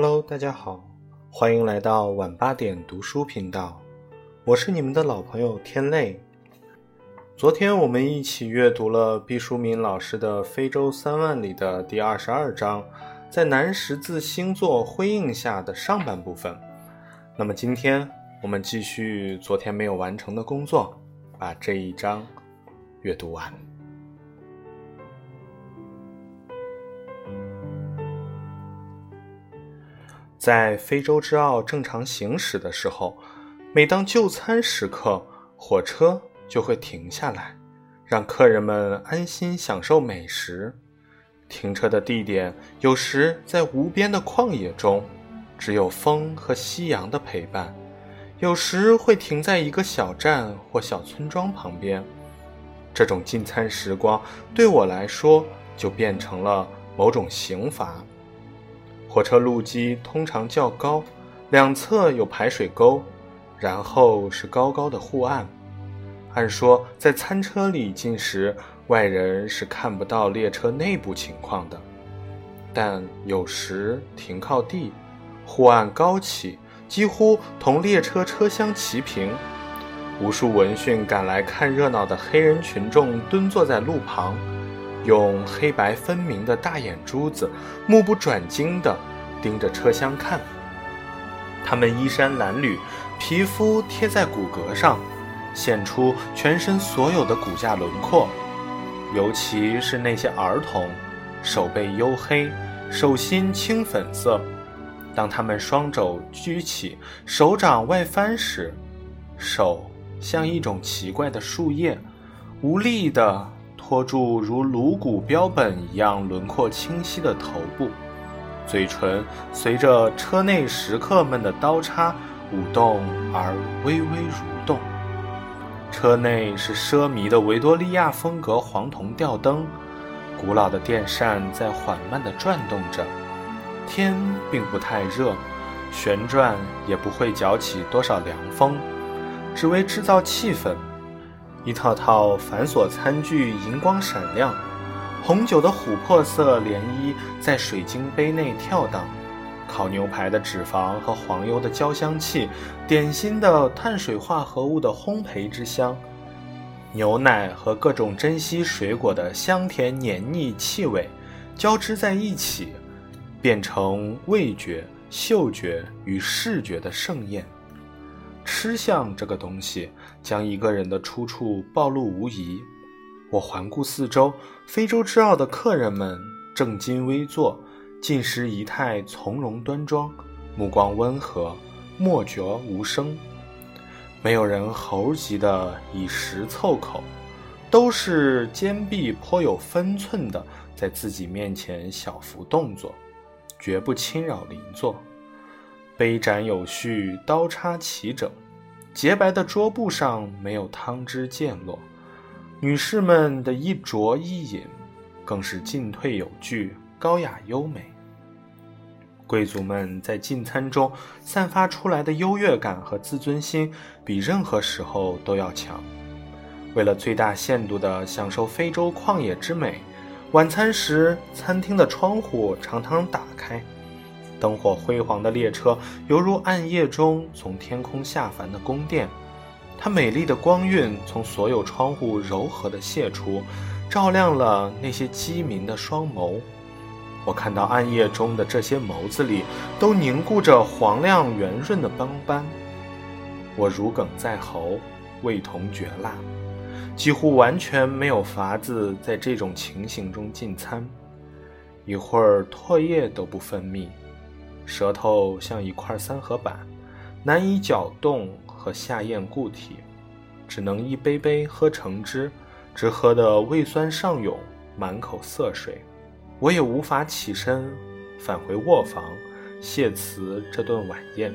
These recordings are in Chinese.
Hello，大家好，欢迎来到晚八点读书频道，我是你们的老朋友天泪。昨天我们一起阅读了毕淑敏老师的《非洲三万里》的第二十二章，在南十字星座辉映下的上半部分。那么今天我们继续昨天没有完成的工作，把这一章阅读完。在非洲之奥正常行驶的时候，每当就餐时刻，火车就会停下来，让客人们安心享受美食。停车的地点有时在无边的旷野中，只有风和夕阳的陪伴；有时会停在一个小站或小村庄旁边。这种进餐时光对我来说，就变成了某种刑罚。火车路基通常较高，两侧有排水沟，然后是高高的护岸。按说，在餐车里进食，外人是看不到列车内部情况的。但有时停靠地，护岸高起，几乎同列车车厢齐平。无数闻讯赶来看热闹的黑人群众蹲坐在路旁。用黑白分明的大眼珠子，目不转睛地盯着车厢看。他们衣衫褴褛，皮肤贴在骨骼上，显出全身所有的骨架轮廓。尤其是那些儿童，手背黝黑，手心青粉色。当他们双肘举起，手掌外翻时，手像一种奇怪的树叶，无力地。托住如颅骨标本一样轮廓清晰的头部，嘴唇随着车内食客们的刀叉舞动而微微蠕动。车内是奢靡的维多利亚风格黄铜吊灯，古老的电扇在缓慢地转动着。天并不太热，旋转也不会搅起多少凉风，只为制造气氛。一套套繁琐餐具银光闪亮，红酒的琥珀色涟漪在水晶杯内跳荡，烤牛排的脂肪和黄油的焦香气，点心的碳水化合物的烘焙之香，牛奶和各种珍稀水果的香甜黏腻气味交织在一起，变成味觉、嗅觉与视觉的盛宴。吃相这个东西，将一个人的出处暴露无遗。我环顾四周，非洲之奥的客人们正襟危坐，进食仪态从容端庄，目光温和，默觉无声。没有人猴急的以食凑口，都是肩臂颇有分寸的，在自己面前小幅动作，绝不侵扰邻座。杯盏有序，刀叉齐整，洁白的桌布上没有汤汁溅落。女士们的一酌一饮，更是进退有据，高雅优美。贵族们在进餐中散发出来的优越感和自尊心，比任何时候都要强。为了最大限度地享受非洲旷野之美，晚餐时餐厅的窗户常常打开。灯火辉煌的列车，犹如暗夜中从天空下凡的宫殿。它美丽的光晕从所有窗户柔和地泄出，照亮了那些鸡鸣的双眸。我看到暗夜中的这些眸子里，都凝固着黄亮圆润的斑斑。我如鲠在喉，味同嚼蜡，几乎完全没有法子在这种情形中进餐。一会儿唾液都不分泌。舌头像一块三合板，难以搅动和下咽固体，只能一杯杯喝橙汁，直喝得胃酸上涌，满口涩水。我也无法起身返回卧房，谢辞这顿晚宴。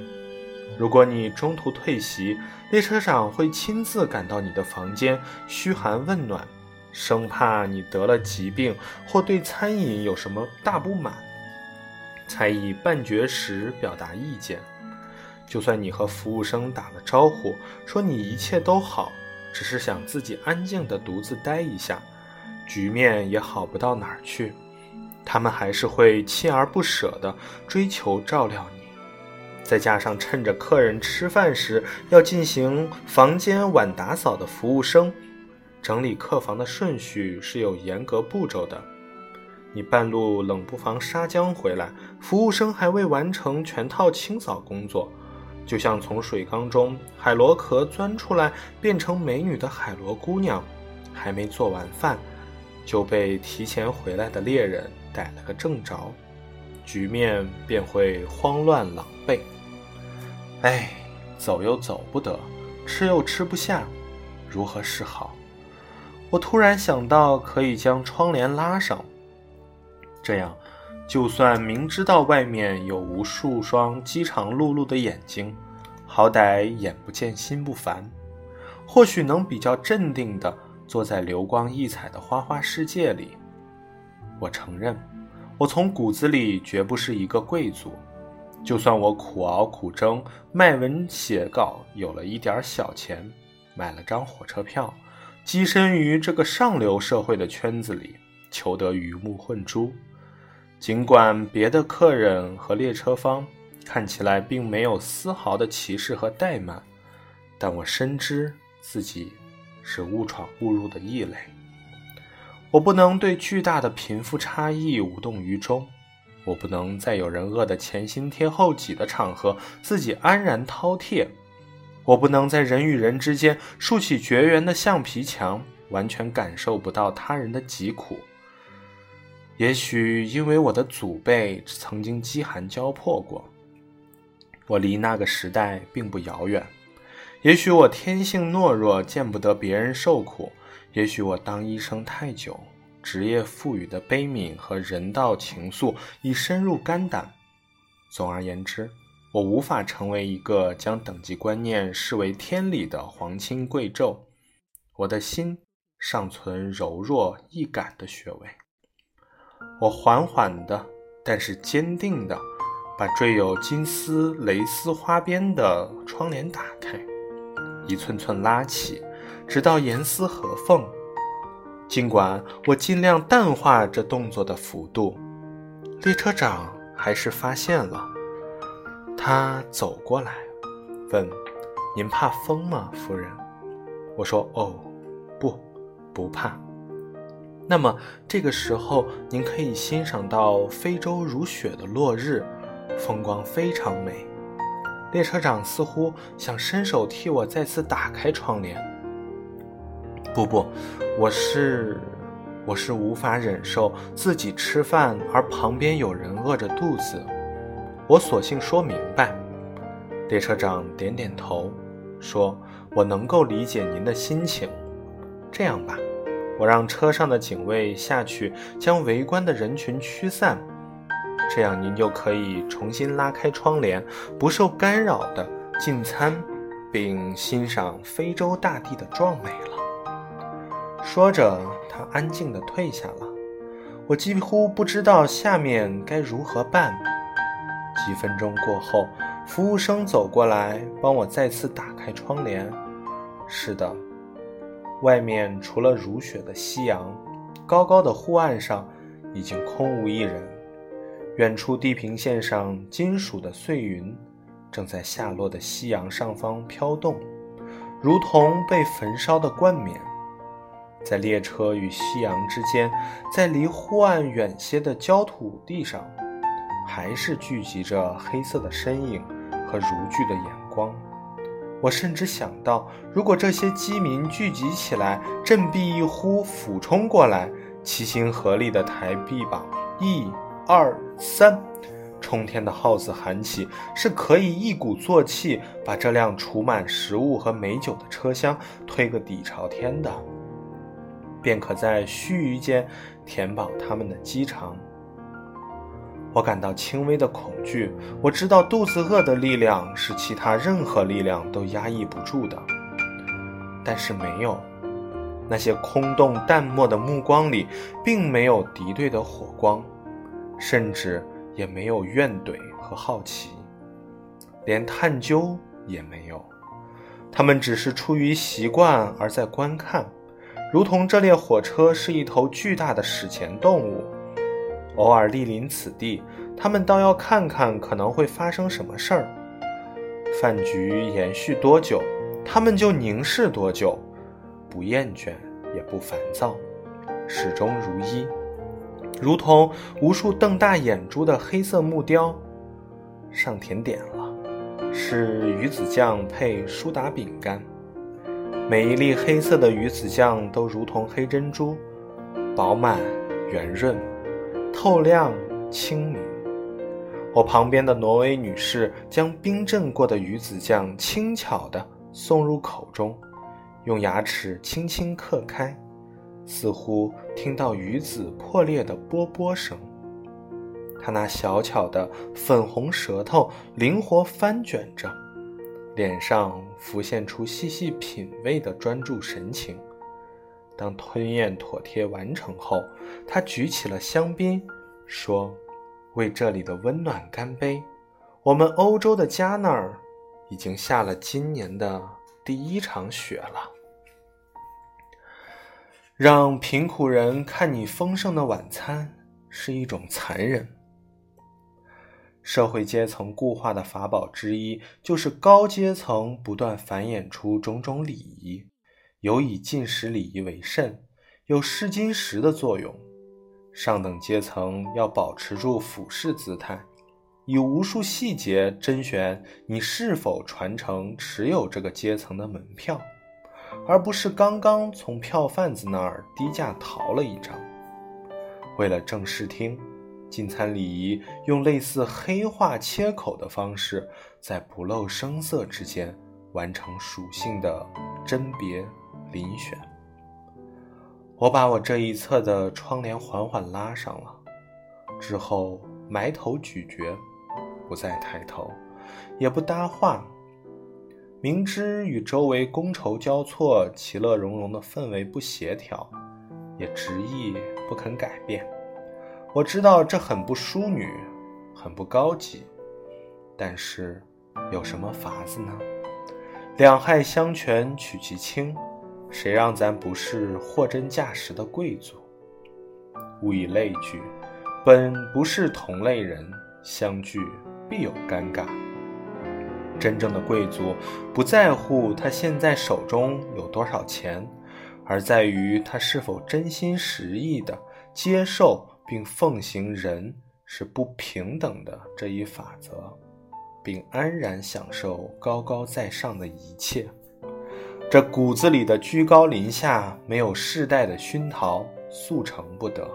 如果你中途退席，列车长会亲自赶到你的房间，嘘寒问暖，生怕你得了疾病或对餐饮有什么大不满。才以半绝食表达意见。就算你和服务生打了招呼，说你一切都好，只是想自己安静的独自待一下，局面也好不到哪儿去。他们还是会锲而不舍地追求照料你。再加上趁着客人吃饭时要进行房间晚打扫的服务生，整理客房的顺序是有严格步骤的。你半路冷不防杀僵回来，服务生还未完成全套清扫工作，就像从水缸中海螺壳钻出来变成美女的海螺姑娘，还没做完饭，就被提前回来的猎人逮了个正着，局面便会慌乱狼狈。哎，走又走不得，吃又吃不下，如何是好？我突然想到，可以将窗帘拉上。这样，就算明知道外面有无数双饥肠辘辘的眼睛，好歹眼不见心不烦，或许能比较镇定地坐在流光溢彩的花花世界里。我承认，我从骨子里绝不是一个贵族，就算我苦熬苦争，卖文写稿，有了一点小钱，买了张火车票，跻身于这个上流社会的圈子里，求得鱼目混珠。尽管别的客人和列车方看起来并没有丝毫的歧视和怠慢，但我深知自己是误闯误入的异类。我不能对巨大的贫富差异无动于衷，我不能在有人饿得前心贴后脊的场合自己安然饕餮，我不能在人与人之间竖起绝缘的橡皮墙，完全感受不到他人的疾苦。也许因为我的祖辈曾经饥寒交迫过，我离那个时代并不遥远。也许我天性懦弱，见不得别人受苦。也许我当医生太久，职业赋予的悲悯和人道情愫已深入肝胆。总而言之，我无法成为一个将等级观念视为天理的皇亲贵胄。我的心尚存柔弱易感的穴位。我缓缓的，但是坚定的，把缀有金丝蕾丝花边的窗帘打开，一寸寸拉起，直到严丝合缝。尽管我尽量淡化这动作的幅度，列车长还是发现了。他走过来，问：“您怕风吗，夫人？”我说：“哦，不，不怕。”那么这个时候，您可以欣赏到非洲如雪的落日，风光非常美。列车长似乎想伸手替我再次打开窗帘。不不，我是我是无法忍受自己吃饭而旁边有人饿着肚子。我索性说明白。列车长点点头，说：“我能够理解您的心情。这样吧。”我让车上的警卫下去，将围观的人群驱散，这样您就可以重新拉开窗帘，不受干扰的进餐，并欣赏非洲大地的壮美了。说着，他安静地退下了。我几乎不知道下面该如何办。几分钟过后，服务生走过来，帮我再次打开窗帘。是的。外面除了如雪的夕阳，高高的护岸上已经空无一人。远处地平线上金属的碎云，正在下落的夕阳上方飘动，如同被焚烧的冠冕。在列车与夕阳之间，在离护岸远些的焦土地上，还是聚集着黑色的身影和如炬的眼光。我甚至想到，如果这些饥民聚集起来，振臂一呼，俯冲过来，齐心合力的抬臂膀，一、二、三，冲天的号子喊起，是可以一鼓作气把这辆储满食物和美酒的车厢推个底朝天的，便可在须臾间填饱他们的饥肠。我感到轻微的恐惧。我知道肚子饿的力量是其他任何力量都压抑不住的，但是没有。那些空洞淡漠的目光里，并没有敌对的火光，甚至也没有怨怼和好奇，连探究也没有。他们只是出于习惯而在观看，如同这列火车是一头巨大的史前动物。偶尔莅临此地，他们倒要看看可能会发生什么事儿。饭局延续多久，他们就凝视多久，不厌倦也不烦躁，始终如一，如同无数瞪大眼珠的黑色木雕。上甜点了，是鱼子酱配苏打饼干。每一粒黑色的鱼子酱都如同黑珍珠，饱满、圆润、透亮、清明。我旁边的挪威女士将冰镇过的鱼子酱轻巧地送入口中，用牙齿轻轻嗑开，似乎听到鱼子破裂的啵啵声。她那小巧的粉红舌头灵活翻卷着。脸上浮现出细细品味的专注神情。当吞咽妥帖完成后，他举起了香槟，说：“为这里的温暖干杯！我们欧洲的家那儿已经下了今年的第一场雪了。让贫苦人看你丰盛的晚餐是一种残忍。”社会阶层固化的法宝之一，就是高阶层不断繁衍出种种礼仪，有以进食礼仪为甚，有试金石的作用；上等阶层要保持住俯视姿态，以无数细节甄选你是否传承持有这个阶层的门票，而不是刚刚从票贩子那儿低价淘了一张。为了正视听。进餐礼仪用类似黑化切口的方式，在不露声色之间完成属性的甄别遴选。我把我这一侧的窗帘缓缓拉上了，之后埋头咀嚼，不再抬头，也不搭话。明知与周围觥筹交错、其乐融融的氛围不协调，也执意不肯改变。我知道这很不淑女，很不高级，但是有什么法子呢？两害相权取其轻，谁让咱不是货真价实的贵族？物以类聚，本不是同类人，相聚必有尴尬。真正的贵族不在乎他现在手中有多少钱，而在于他是否真心实意的接受。并奉行人是不平等的这一法则，并安然享受高高在上的一切。这骨子里的居高临下，没有世代的熏陶，速成不得。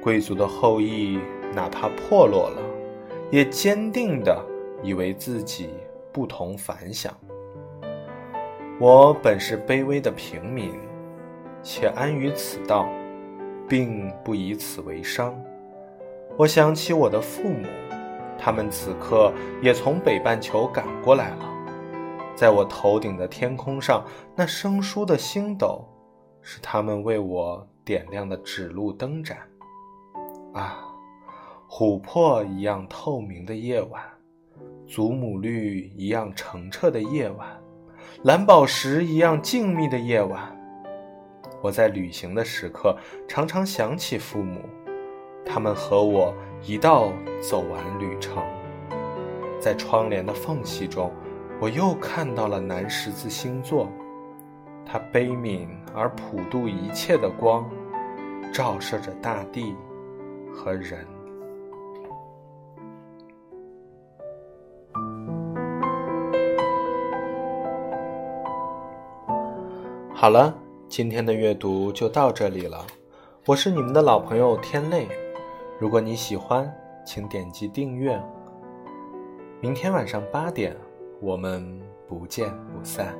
贵族的后裔哪怕破落了，也坚定地以为自己不同凡响。我本是卑微的平民，且安于此道。并不以此为伤。我想起我的父母，他们此刻也从北半球赶过来了。在我头顶的天空上，那生疏的星斗，是他们为我点亮的指路灯盏。啊，琥珀一样透明的夜晚，祖母绿一样澄澈的夜晚，蓝宝石一样静谧的夜晚。我在旅行的时刻，常常想起父母，他们和我一道走完旅程。在窗帘的缝隙中，我又看到了南十字星座，它悲悯而普渡一切的光，照射着大地和人。好了。今天的阅读就到这里了，我是你们的老朋友天泪。如果你喜欢，请点击订阅。明天晚上八点，我们不见不散。